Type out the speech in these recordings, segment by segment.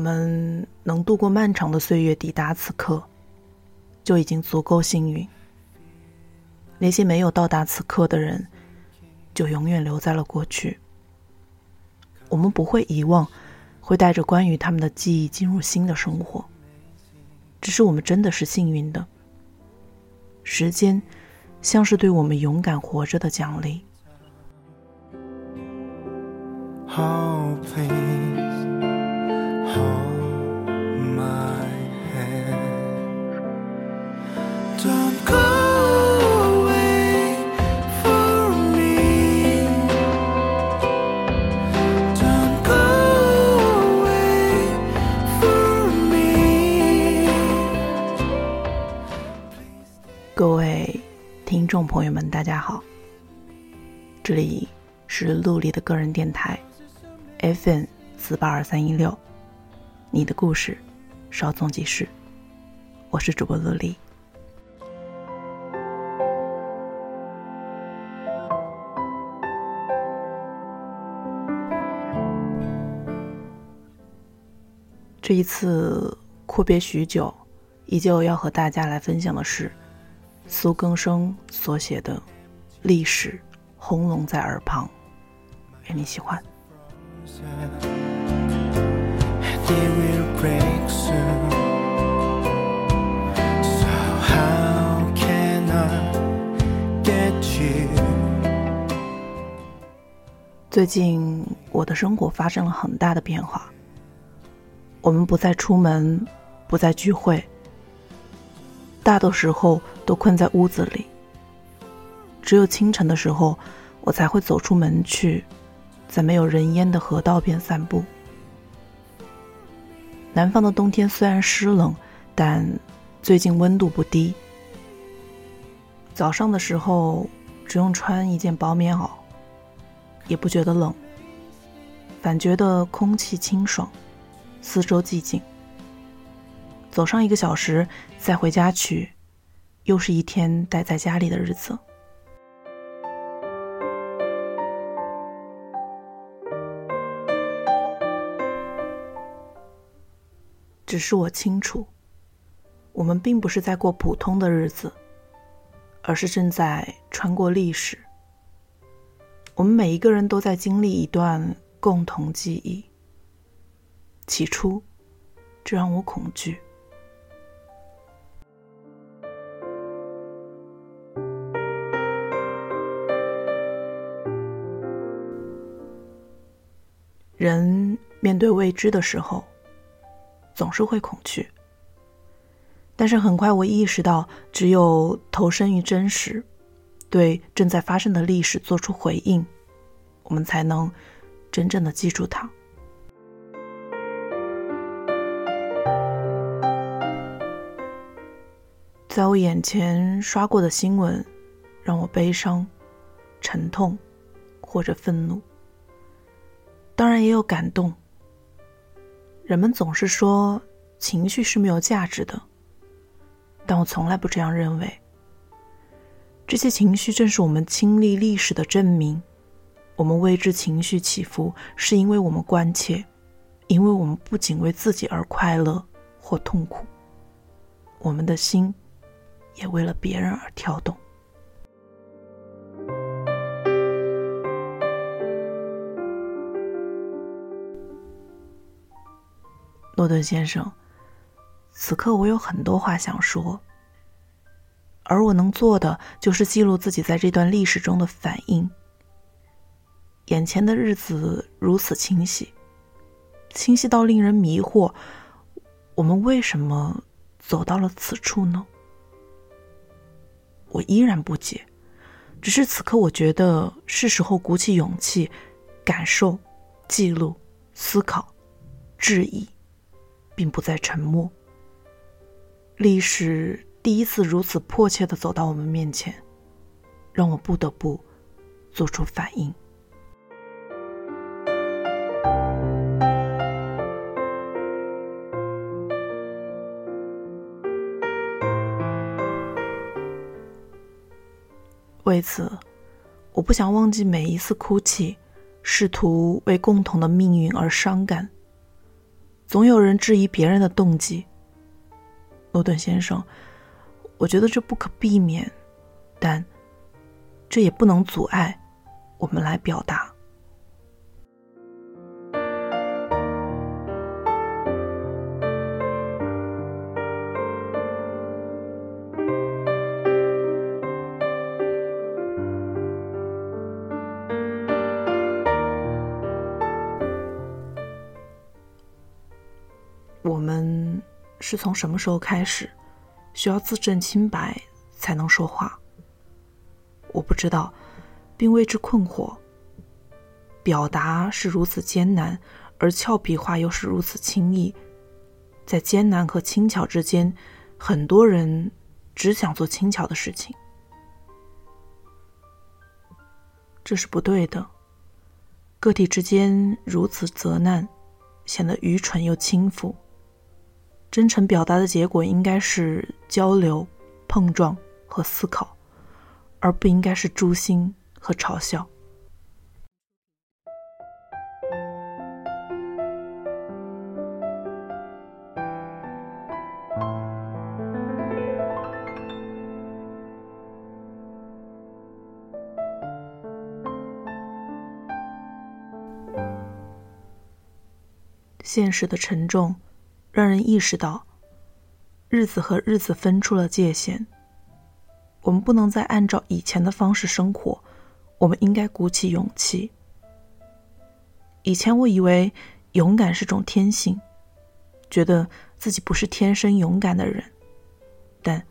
我们能度过漫长的岁月，抵达此刻，就已经足够幸运。那些没有到达此刻的人，就永远留在了过去。我们不会遗忘，会带着关于他们的记忆进入新的生活。只是我们真的是幸运的。时间，像是对我们勇敢活着的奖励。各位听众朋友们，大家好，这里是陆离的个人电台，FN 四八二三一六，你的故事，稍纵即逝，我是主播陆离。这一次阔别许久，依旧要和大家来分享的是。苏更生所写的《历史轰隆在耳旁》，愿你喜欢。最近我的生活发生了很大的变化，我们不再出门，不再聚会。大多时候都困在屋子里，只有清晨的时候，我才会走出门去，在没有人烟的河道边散步。南方的冬天虽然湿冷，但最近温度不低。早上的时候只用穿一件薄棉袄，也不觉得冷，反觉得空气清爽，四周寂静。走上一个小时，再回家去，又是一天待在家里的日子。只是我清楚，我们并不是在过普通的日子，而是正在穿过历史。我们每一个人都在经历一段共同记忆。起初，这让我恐惧。人面对未知的时候，总是会恐惧。但是很快我意识到，只有投身于真实，对正在发生的历史做出回应，我们才能真正的记住它。在我眼前刷过的新闻，让我悲伤、沉痛，或者愤怒。当然也有感动。人们总是说情绪是没有价值的，但我从来不这样认为。这些情绪正是我们亲历历史的证明。我们为之情绪起伏，是因为我们关切，因为我们不仅为自己而快乐或痛苦，我们的心也为了别人而跳动。诺顿先生，此刻我有很多话想说，而我能做的就是记录自己在这段历史中的反应。眼前的日子如此清晰，清晰到令人迷惑。我们为什么走到了此处呢？我依然不解，只是此刻我觉得是时候鼓起勇气，感受、记录、思考、质疑。并不再沉默。历史第一次如此迫切的走到我们面前，让我不得不做出反应。为此，我不想忘记每一次哭泣，试图为共同的命运而伤感。总有人质疑别人的动机。诺顿先生，我觉得这不可避免，但这也不能阻碍我们来表达。是从什么时候开始需要自证清白才能说话？我不知道，并为之困惑。表达是如此艰难，而俏皮话又是如此轻易，在艰难和轻巧之间，很多人只想做轻巧的事情，这是不对的。个体之间如此责难，显得愚蠢又轻浮。真诚表达的结果应该是交流、碰撞和思考，而不应该是诛心和嘲笑。现实的沉重。让人意识到，日子和日子分出了界限。我们不能再按照以前的方式生活，我们应该鼓起勇气。以前我以为勇敢是种天性，觉得自己不是天生勇敢的人，但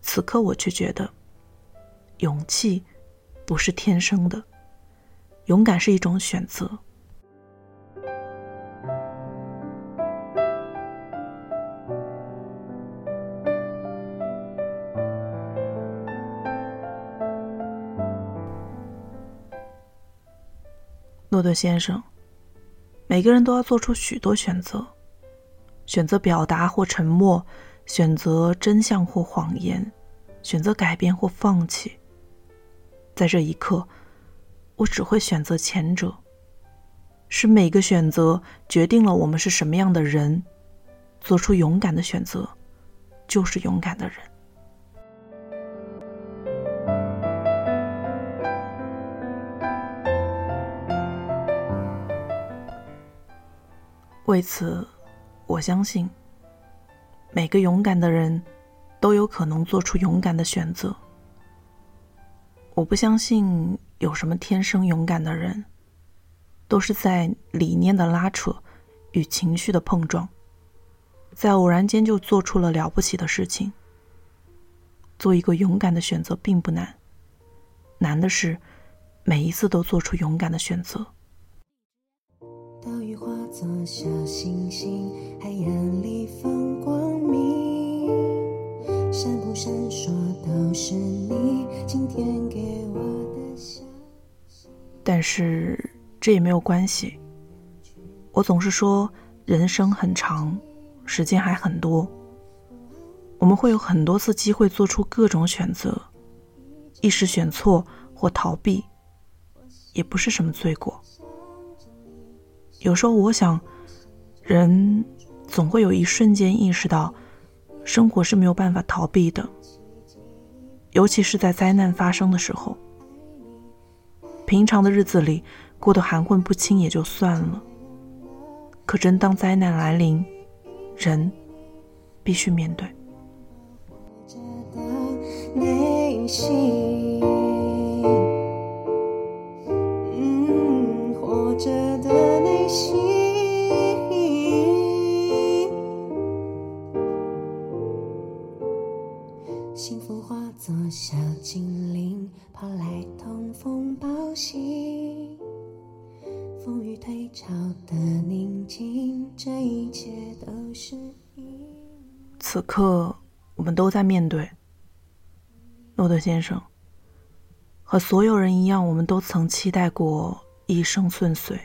此刻我却觉得，勇气不是天生的，勇敢是一种选择。诺顿先生，每个人都要做出许多选择：选择表达或沉默，选择真相或谎言，选择改变或放弃。在这一刻，我只会选择前者。是每个选择决定了我们是什么样的人。做出勇敢的选择，就是勇敢的人。为此，我相信每个勇敢的人都有可能做出勇敢的选择。我不相信有什么天生勇敢的人，都是在理念的拉扯与情绪的碰撞，在偶然间就做出了了不起的事情。做一个勇敢的选择并不难，难的是每一次都做出勇敢的选择。岛屿化作小星星，海洋里放光明，闪不闪烁都是你今天给我的消息。但是这也没有关系。我总是说，人生很长，时间还很多，我们会有很多次机会做出各种选择，一时选错或逃避，也不是什么罪过。有时候我想，人总会有一瞬间意识到，生活是没有办法逃避的，尤其是在灾难发生的时候。平常的日子里过得含混不清也就算了，可真当灾难来临，人必须面对。此刻，我们都在面对。诺德先生，和所有人一样，我们都曾期待过一生顺遂。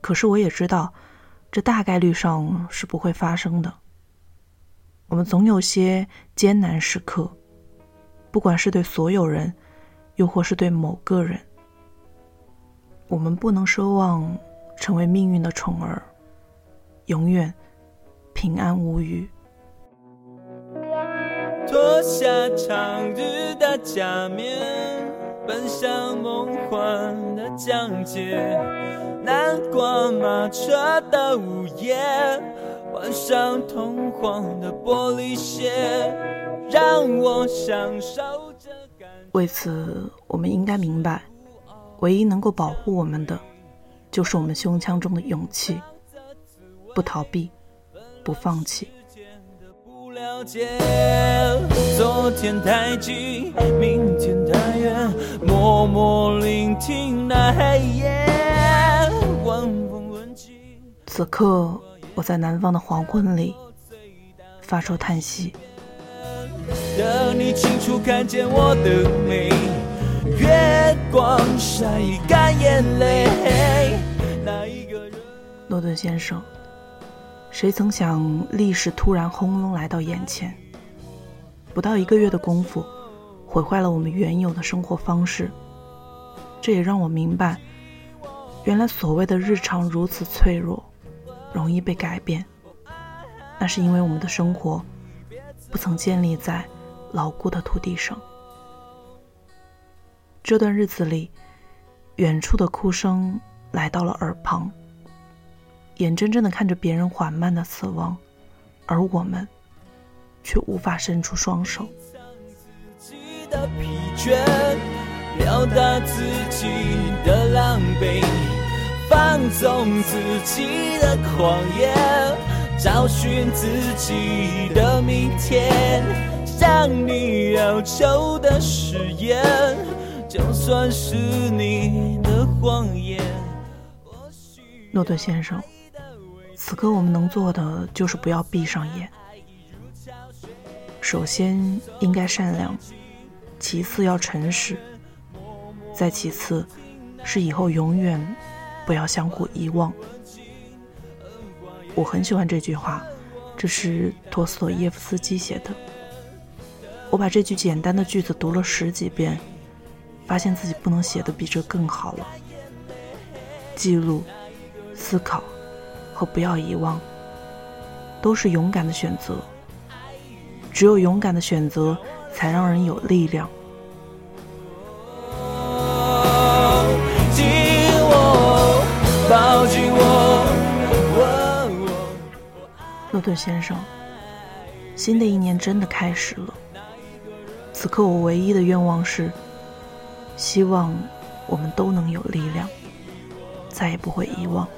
可是，我也知道，这大概率上是不会发生的。我们总有些艰难时刻，不管是对所有人，又或是对某个人。我们不能奢望成为命运的宠儿，永远平安无虞。脱下长日的假面，奔向梦幻的疆界。南瓜马车的午夜，换上通黄的玻璃鞋，让我享受这感。为此，我们应该明白，唯一能够保护我们的，就是我们胸腔中的勇气。不逃避，不放弃。昨天太近，明天太远，默默聆听那黑夜。晚风吻尽。此刻，我在南方的黄昏里发出叹息。等你清楚看见我的美，月光晒干眼泪。那一个人？诺顿先生。谁曾想，历史突然轰隆来到眼前，不到一个月的功夫，毁坏了我们原有的生活方式。这也让我明白，原来所谓的日常如此脆弱，容易被改变。那是因为我们的生活不曾建立在牢固的土地上。这段日子里，远处的哭声来到了耳旁。眼睁睁的看着别人缓慢的死亡，而我们却无法伸出双手。表达自己的狼狈，放纵自己的狂野，找寻自己的明天。向你要求的誓言，就算是你的谎言。诺顿先生。此刻我们能做的就是不要闭上眼。首先应该善良，其次要诚实，再其次是以后永远不要相互遗忘。我很喜欢这句话，这是陀思妥耶夫斯基写的。我把这句简单的句子读了十几遍，发现自己不能写的比这更好了。记录，思考。和不要遗忘，都是勇敢的选择。只有勇敢的选择，才让人有力量。诺顿先生，新的一年真的开始了。此刻我唯一的愿望是，希望我们都能有力量，再也不会遗忘。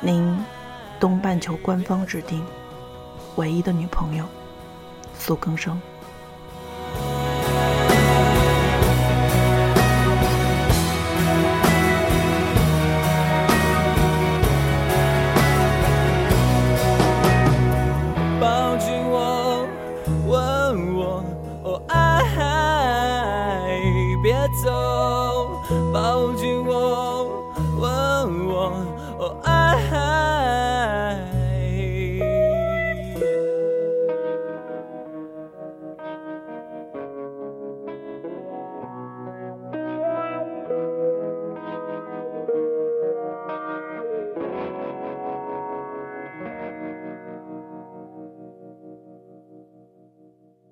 您，东半球官方指定唯一的女朋友，苏更生。走，抱紧我，吻我，哦爱。